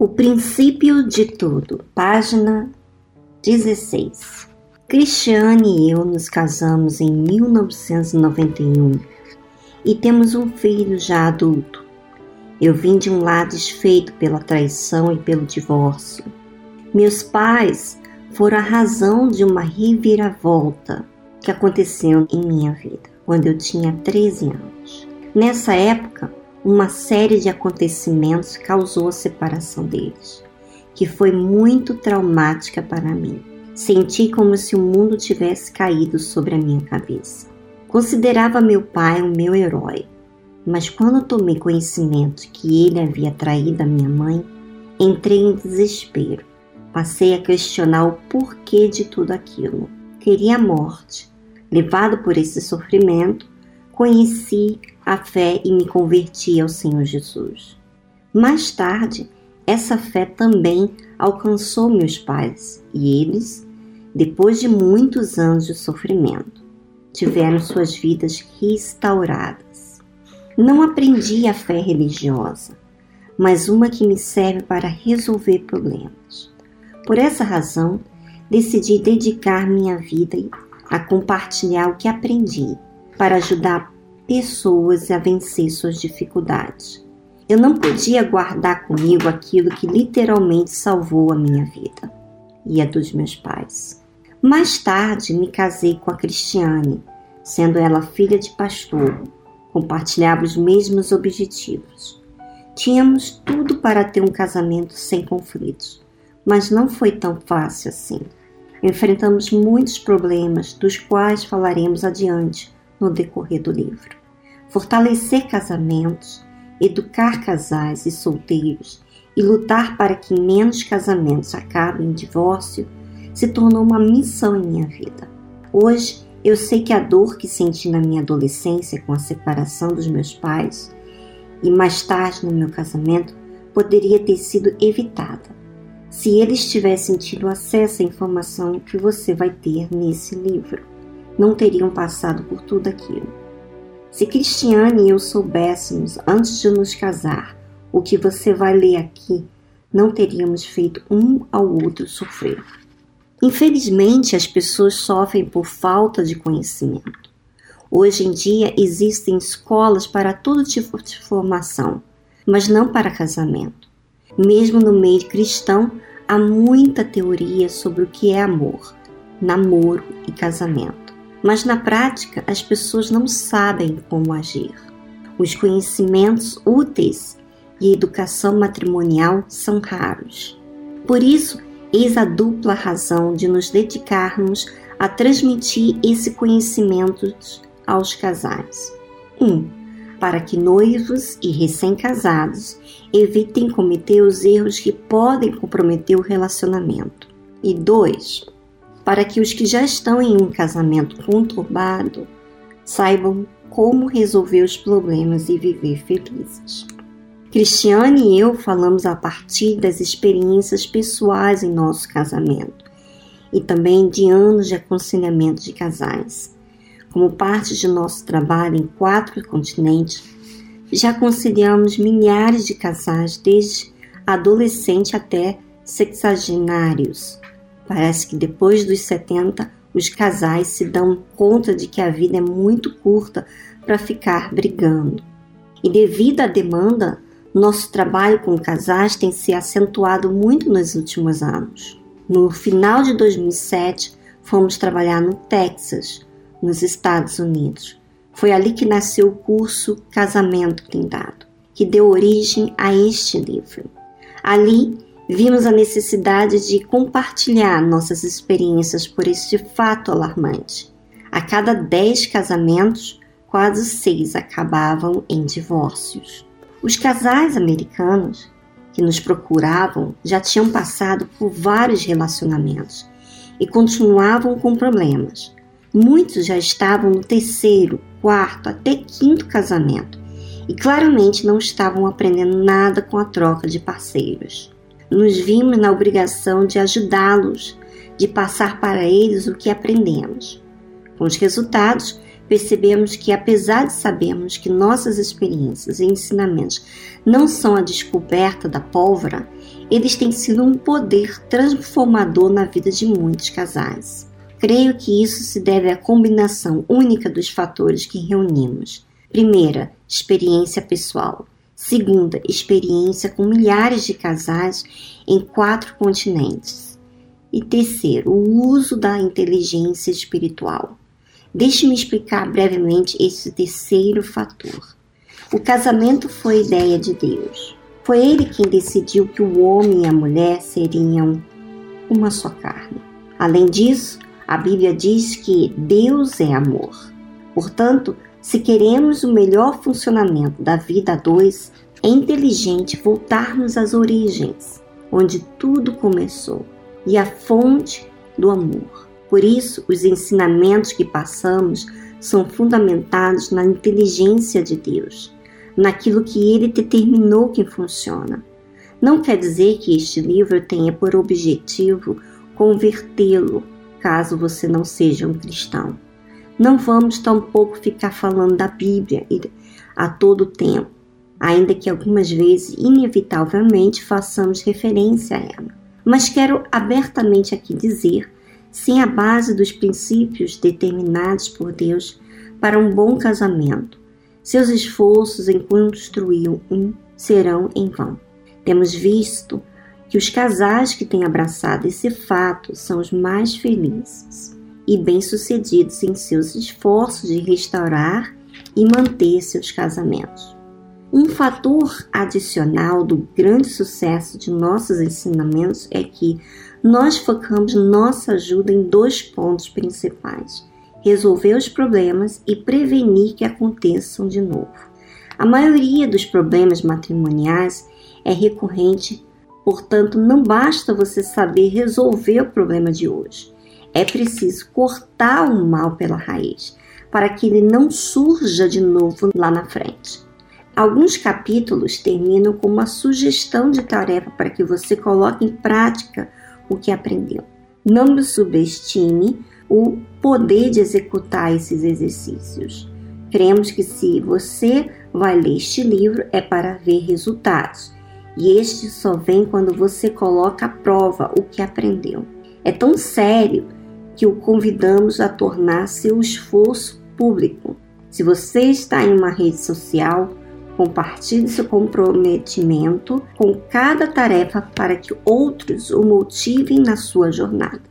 O princípio de tudo, página 16. Cristiane e eu nos casamos em 1991 e temos um filho já adulto. Eu vim de um lar desfeito pela traição e pelo divórcio. Meus pais foram a razão de uma reviravolta que aconteceu em minha vida quando eu tinha 13 anos. Nessa época, uma série de acontecimentos causou a separação deles, que foi muito traumática para mim. Senti como se o mundo tivesse caído sobre a minha cabeça. Considerava meu pai o meu herói, mas quando tomei conhecimento que ele havia traído a minha mãe, entrei em desespero. Passei a questionar o porquê de tudo aquilo. Queria a morte. Levado por esse sofrimento, conheci a fé e me converti ao Senhor Jesus. Mais tarde, essa fé também alcançou meus pais e eles, depois de muitos anos de sofrimento, tiveram suas vidas restauradas. Não aprendi a fé religiosa, mas uma que me serve para resolver problemas. Por essa razão, decidi dedicar minha vida a compartilhar o que aprendi para ajudar pessoas a vencer suas dificuldades. Eu não podia guardar comigo aquilo que literalmente salvou a minha vida e a dos meus pais. Mais tarde me casei com a Cristiane, sendo ela filha de pastor, compartilhava os mesmos objetivos. Tínhamos tudo para ter um casamento sem conflitos, mas não foi tão fácil assim. Enfrentamos muitos problemas, dos quais falaremos adiante no decorrer do livro. Fortalecer casamentos, educar casais e solteiros e lutar para que menos casamentos acabem em divórcio se tornou uma missão em minha vida. Hoje, eu sei que a dor que senti na minha adolescência com a separação dos meus pais e mais tarde no meu casamento poderia ter sido evitada se eles tivessem tido acesso à informação que você vai ter nesse livro. Não teriam passado por tudo aquilo. Se Cristiane e eu soubéssemos antes de nos casar o que você vai ler aqui, não teríamos feito um ao outro sofrer. Infelizmente, as pessoas sofrem por falta de conhecimento. Hoje em dia existem escolas para todo tipo de formação, mas não para casamento. Mesmo no meio cristão, há muita teoria sobre o que é amor, namoro e casamento. Mas na prática, as pessoas não sabem como agir. Os conhecimentos úteis e educação matrimonial são raros. Por isso, eis a dupla razão de nos dedicarmos a transmitir esse conhecimento aos casais. 1. Um, para que noivos e recém-casados evitem cometer os erros que podem comprometer o relacionamento. E dois, para que os que já estão em um casamento conturbado saibam como resolver os problemas e viver felizes. Cristiane e eu falamos a partir das experiências pessoais em nosso casamento e também de anos de aconselhamento de casais. Como parte de nosso trabalho em quatro continentes, já aconselhamos milhares de casais, desde adolescente até sexagenários. Parece que depois dos 70, os casais se dão conta de que a vida é muito curta para ficar brigando. E devido à demanda, nosso trabalho com casais tem se acentuado muito nos últimos anos. No final de 2007, fomos trabalhar no Texas, nos Estados Unidos. Foi ali que nasceu o curso Casamento Blindado, que deu origem a este livro. Ali vimos a necessidade de compartilhar nossas experiências por este fato alarmante. A cada dez casamentos, quase seis acabavam em divórcios. Os casais americanos que nos procuravam já tinham passado por vários relacionamentos e continuavam com problemas. Muitos já estavam no terceiro, quarto, até quinto casamento e claramente não estavam aprendendo nada com a troca de parceiros. Nos vimos na obrigação de ajudá-los, de passar para eles o que aprendemos. Com os resultados, percebemos que, apesar de sabermos que nossas experiências e ensinamentos não são a descoberta da pólvora, eles têm sido um poder transformador na vida de muitos casais. Creio que isso se deve à combinação única dos fatores que reunimos. Primeira, experiência pessoal. Segunda, experiência com milhares de casais em quatro continentes. E terceiro, o uso da inteligência espiritual. Deixe-me explicar brevemente esse terceiro fator. O casamento foi ideia de Deus. Foi ele quem decidiu que o homem e a mulher seriam uma só carne. Além disso, a Bíblia diz que Deus é amor. Portanto, se queremos o melhor funcionamento da vida a dois, é inteligente voltarmos às origens, onde tudo começou, e à fonte do amor. Por isso, os ensinamentos que passamos são fundamentados na inteligência de Deus, naquilo que ele determinou que funciona. Não quer dizer que este livro tenha por objetivo convertê-lo, caso você não seja um cristão. Não vamos tampouco ficar falando da Bíblia a todo tempo, ainda que algumas vezes, inevitavelmente, façamos referência a ela. Mas quero abertamente aqui dizer, sem a base dos princípios determinados por Deus para um bom casamento, seus esforços em construir um serão em vão. Temos visto que os casais que têm abraçado esse fato são os mais felizes e bem-sucedidos em seus esforços de restaurar e manter seus casamentos. Um fator adicional do grande sucesso de nossos ensinamentos é que nós focamos nossa ajuda em dois pontos principais: resolver os problemas e prevenir que aconteçam de novo. A maioria dos problemas matrimoniais é recorrente, portanto, não basta você saber resolver o problema de hoje. É preciso cortar o mal pela raiz, para que ele não surja de novo lá na frente. Alguns capítulos terminam com uma sugestão de tarefa para que você coloque em prática o que aprendeu. Não subestime o poder de executar esses exercícios. Cremos que se você vai ler este livro é para ver resultados, e este só vem quando você coloca à prova o que aprendeu. É tão sério que o convidamos a tornar seu esforço público. Se você está em uma rede social, compartilhe seu comprometimento com cada tarefa para que outros o motivem na sua jornada.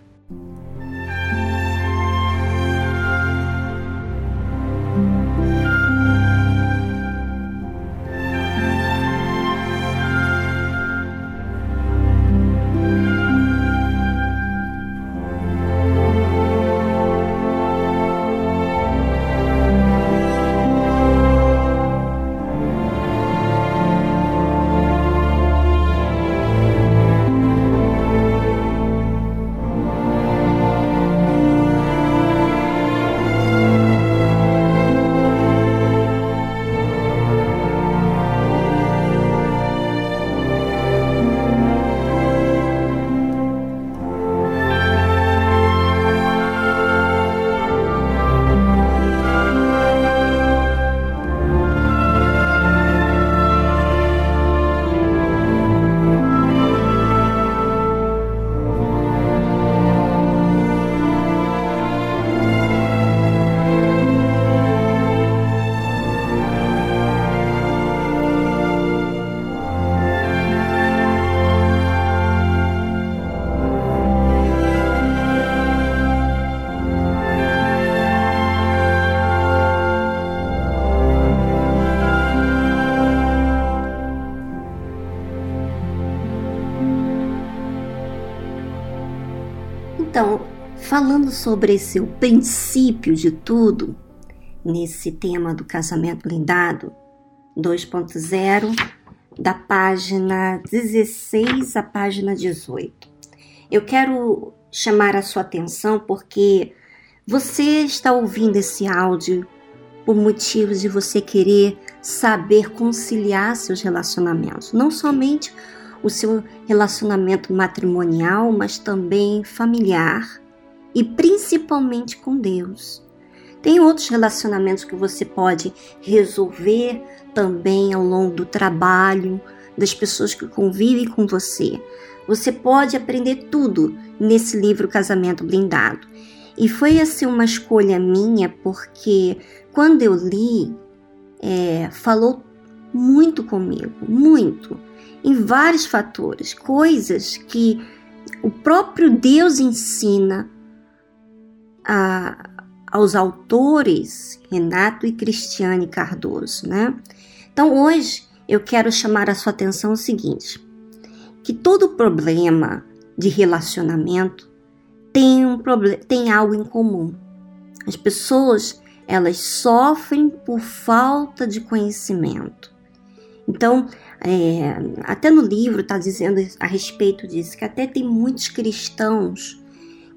Falando sobre esse o princípio de tudo, nesse tema do casamento blindado 2.0, da página 16 à página 18. Eu quero chamar a sua atenção porque você está ouvindo esse áudio por motivos de você querer saber conciliar seus relacionamentos, não somente o seu relacionamento matrimonial, mas também familiar e principalmente com Deus. Tem outros relacionamentos que você pode resolver também ao longo do trabalho, das pessoas que convivem com você. Você pode aprender tudo nesse livro Casamento Blindado. E foi assim uma escolha minha, porque quando eu li, é, falou muito comigo, muito, em vários fatores, coisas que o próprio Deus ensina a, aos autores Renato e Cristiane Cardoso, né? Então hoje eu quero chamar a sua atenção o seguinte: que todo problema de relacionamento tem um tem algo em comum. As pessoas elas sofrem por falta de conhecimento. Então, é, até no livro está dizendo a respeito disso, que até tem muitos cristãos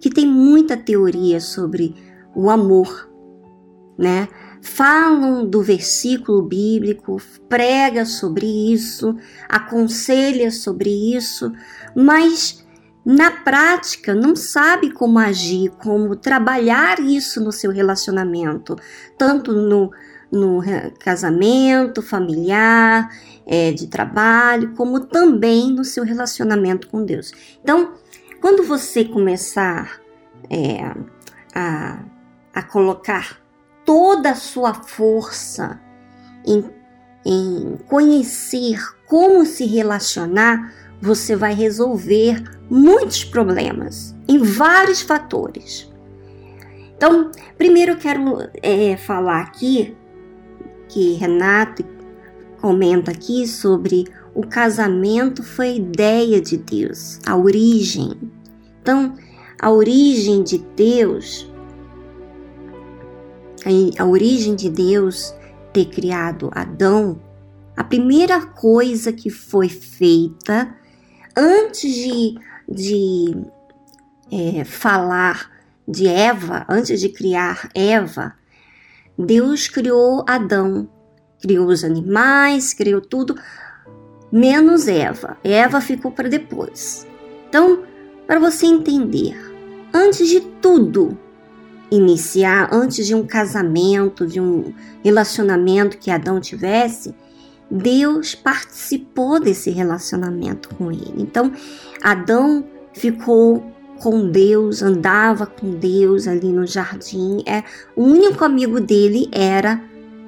que têm muita teoria sobre o amor, né? Falam do versículo bíblico, prega sobre isso, aconselha sobre isso, mas na prática não sabe como agir, como trabalhar isso no seu relacionamento, tanto no, no casamento familiar, é, de trabalho, como também no seu relacionamento com Deus. Então, quando você começar é, a, a colocar toda a sua força em, em conhecer como se relacionar, você vai resolver muitos problemas em vários fatores. Então, primeiro eu quero é, falar aqui que Renato comenta aqui sobre o casamento foi ideia de Deus, a origem. Então, a origem de Deus, a origem de Deus ter criado Adão, a primeira coisa que foi feita antes de, de é, falar de Eva, antes de criar Eva, Deus criou Adão, criou os animais, criou tudo, menos Eva. Eva ficou para depois. Então, para você entender, antes de tudo iniciar, antes de um casamento, de um relacionamento que Adão tivesse, Deus participou desse relacionamento com ele. Então, Adão ficou com Deus, andava com Deus ali no jardim. É, o único amigo dele era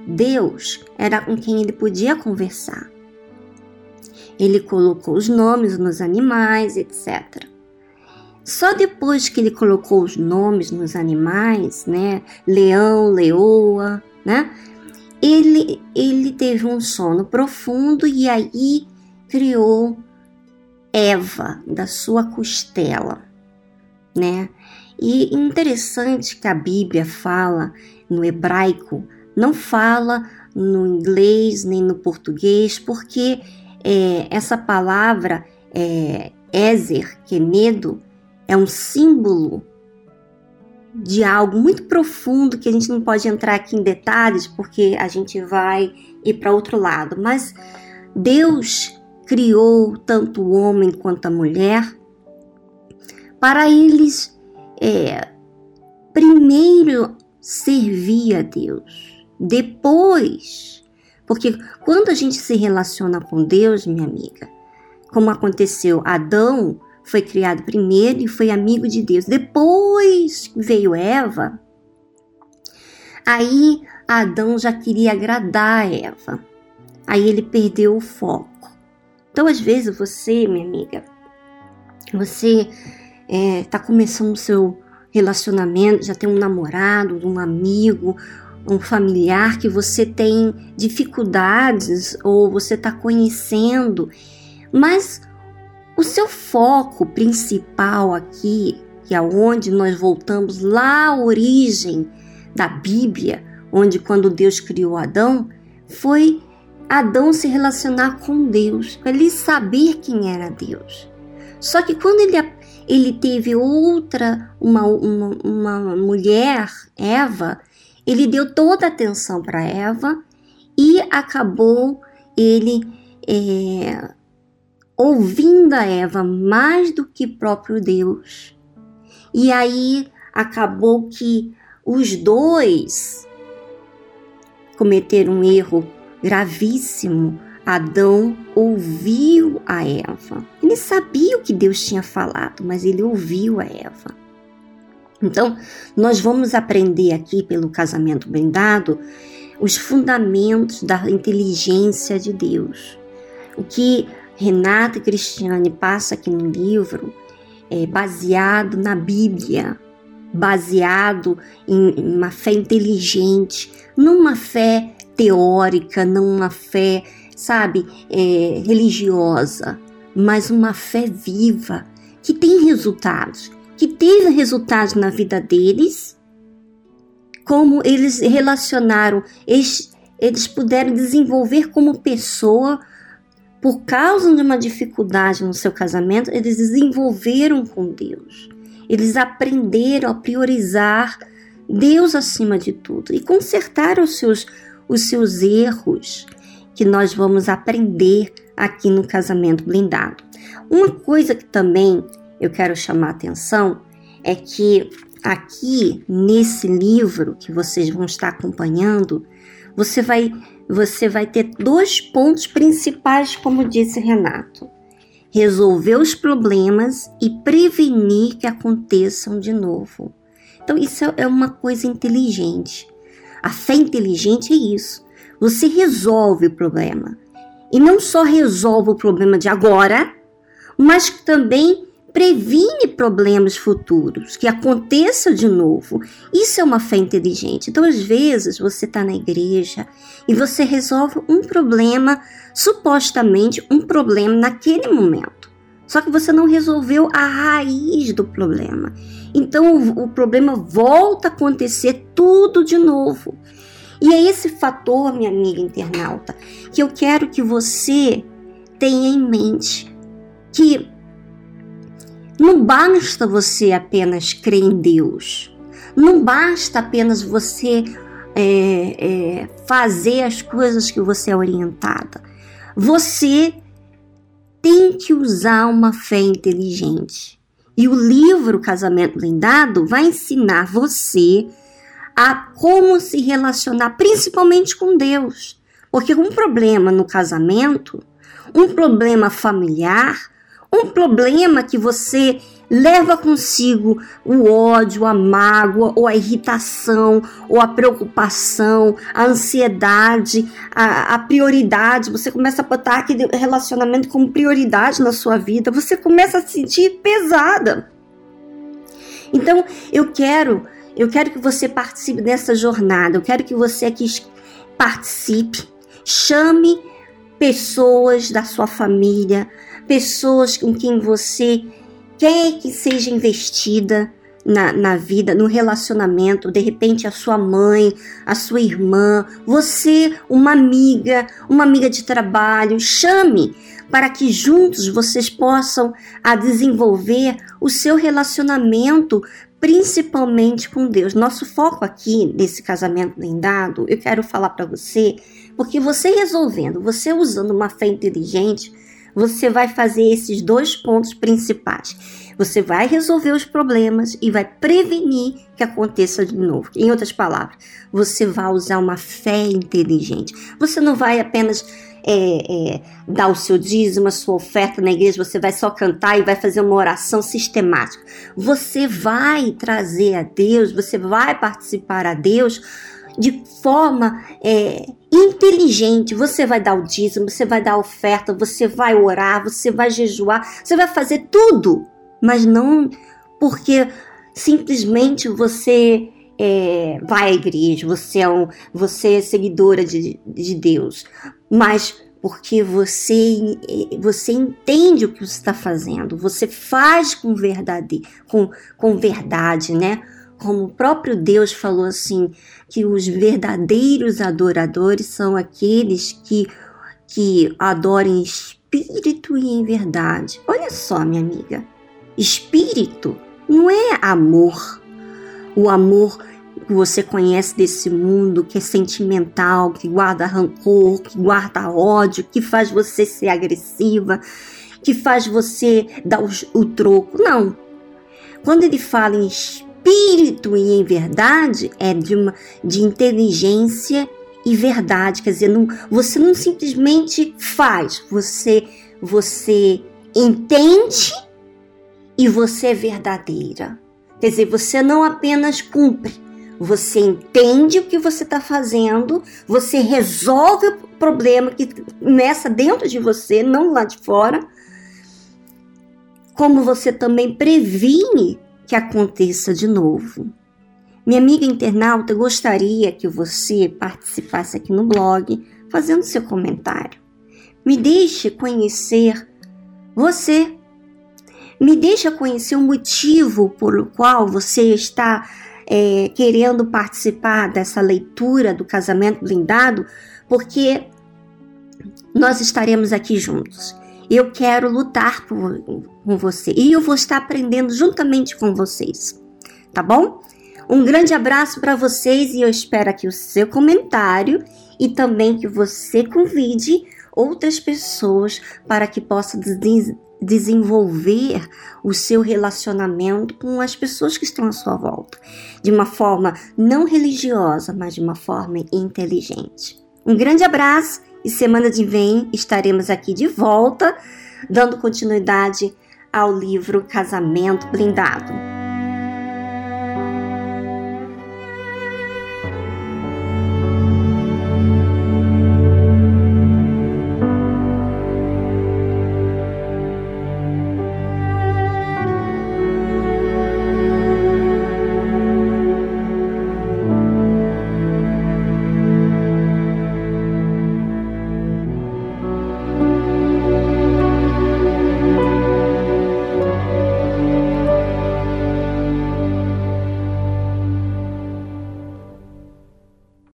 Deus, era com quem ele podia conversar. Ele colocou os nomes nos animais, etc. Só depois que ele colocou os nomes nos animais, né, leão, leoa, né, ele, ele teve um sono profundo e aí criou Eva da sua costela, né? E interessante que a Bíblia fala no hebraico, não fala no inglês nem no português, porque é, essa palavra é, Ezer, que é medo, é um símbolo de algo muito profundo que a gente não pode entrar aqui em detalhes porque a gente vai ir para outro lado. Mas Deus criou tanto o homem quanto a mulher para eles é, primeiro servir a Deus, depois, porque quando a gente se relaciona com Deus, minha amiga, como aconteceu Adão foi criado primeiro e foi amigo de Deus. Depois veio Eva. Aí Adão já queria agradar a Eva. Aí ele perdeu o foco. Então, às vezes, você, minha amiga, você está é, começando o seu relacionamento, já tem um namorado, um amigo, um familiar que você tem dificuldades ou você está conhecendo, mas o seu foco principal aqui, que é onde nós voltamos lá à origem da Bíblia, onde quando Deus criou Adão, foi Adão se relacionar com Deus, ele saber quem era Deus. Só que quando ele, ele teve outra, uma, uma, uma mulher, Eva, ele deu toda a atenção para Eva e acabou ele é, ouvindo a Eva mais do que próprio Deus. E aí acabou que os dois cometeram um erro gravíssimo Adão ouviu a Eva. Ele sabia o que Deus tinha falado, mas ele ouviu a Eva. Então, nós vamos aprender aqui pelo casamento blindado os fundamentos da inteligência de Deus. O que Renata e Cristiane passa aqui no livro é baseado na Bíblia, baseado em uma fé inteligente, numa fé teórica, numa fé, sabe, é, religiosa, mas uma fé viva que tem resultados, que teve resultados na vida deles, como eles relacionaram, eles, eles puderam desenvolver como pessoa por causa de uma dificuldade no seu casamento, eles desenvolveram com Deus. Eles aprenderam a priorizar Deus acima de tudo e consertar os seus, os seus erros que nós vamos aprender aqui no casamento blindado. Uma coisa que também eu quero chamar a atenção é que aqui nesse livro que vocês vão estar acompanhando, você vai você vai ter dois pontos principais, como disse Renato: resolver os problemas e prevenir que aconteçam de novo. Então, isso é uma coisa inteligente. A fé inteligente é isso. Você resolve o problema. E não só resolve o problema de agora, mas também previne problemas futuros, que aconteça de novo. Isso é uma fé inteligente. Então, às vezes, você está na igreja e você resolve um problema, supostamente um problema naquele momento. Só que você não resolveu a raiz do problema. Então, o, o problema volta a acontecer tudo de novo. E é esse fator, minha amiga internauta, que eu quero que você tenha em mente. Que não basta você apenas crer em Deus. Não basta apenas você é, é, fazer as coisas que você é orientada. Você tem que usar uma fé inteligente. E o livro Casamento Blindado vai ensinar você a como se relacionar, principalmente com Deus. Porque um problema no casamento, um problema familiar, um problema que você leva consigo o ódio, a mágoa, ou a irritação, ou a preocupação, a ansiedade, a, a, prioridade. Você começa a botar aquele relacionamento como prioridade na sua vida, você começa a se sentir pesada. Então, eu quero, eu quero que você participe dessa jornada. Eu quero que você aqui participe, chame pessoas da sua família, pessoas com quem você quer que seja investida na, na vida, no relacionamento, de repente a sua mãe, a sua irmã, você, uma amiga, uma amiga de trabalho, chame para que juntos vocês possam a desenvolver o seu relacionamento principalmente com Deus. Nosso foco aqui nesse casamento blindado, eu quero falar para você, porque você resolvendo, você usando uma fé inteligente, você vai fazer esses dois pontos principais. Você vai resolver os problemas e vai prevenir que aconteça de novo. Em outras palavras, você vai usar uma fé inteligente. Você não vai apenas é, é, dar o seu dízimo, a sua oferta na igreja, você vai só cantar e vai fazer uma oração sistemática. Você vai trazer a Deus, você vai participar a Deus de forma é, inteligente. Você vai dar o dízimo, você vai dar oferta, você vai orar, você vai jejuar, você vai fazer tudo, mas não porque simplesmente você é, vai à igreja, você é, um, você é seguidora de, de Deus, mas porque você, você entende o que você está fazendo, você faz com verdade, com, com verdade, né? Como o próprio Deus falou assim, que os verdadeiros adoradores são aqueles que, que adoram em espírito e em verdade. Olha só, minha amiga, espírito não é amor. O amor que você conhece desse mundo, que é sentimental, que guarda rancor, que guarda ódio, que faz você ser agressiva, que faz você dar o, o troco. Não. Quando ele fala em espírito, espírito e em verdade é de uma de inteligência e verdade. Quer dizer, não, você não simplesmente faz, você, você entende e você é verdadeira. Quer dizer, você não apenas cumpre, você entende o que você está fazendo, você resolve o problema que começa dentro de você, não lá de fora, como você também previne que aconteça de novo. Minha amiga internauta gostaria que você participasse aqui no blog, fazendo seu comentário. Me deixe conhecer você. Me deixe conhecer o motivo por qual você está é, querendo participar dessa leitura do casamento blindado, porque nós estaremos aqui juntos. Eu quero lutar por, com você e eu vou estar aprendendo juntamente com vocês, tá bom? Um grande abraço para vocês e eu espero aqui o seu comentário e também que você convide outras pessoas para que possa des desenvolver o seu relacionamento com as pessoas que estão à sua volta, de uma forma não religiosa, mas de uma forma inteligente. Um grande abraço e semana que vem estaremos aqui de volta, dando continuidade ao livro Casamento Blindado.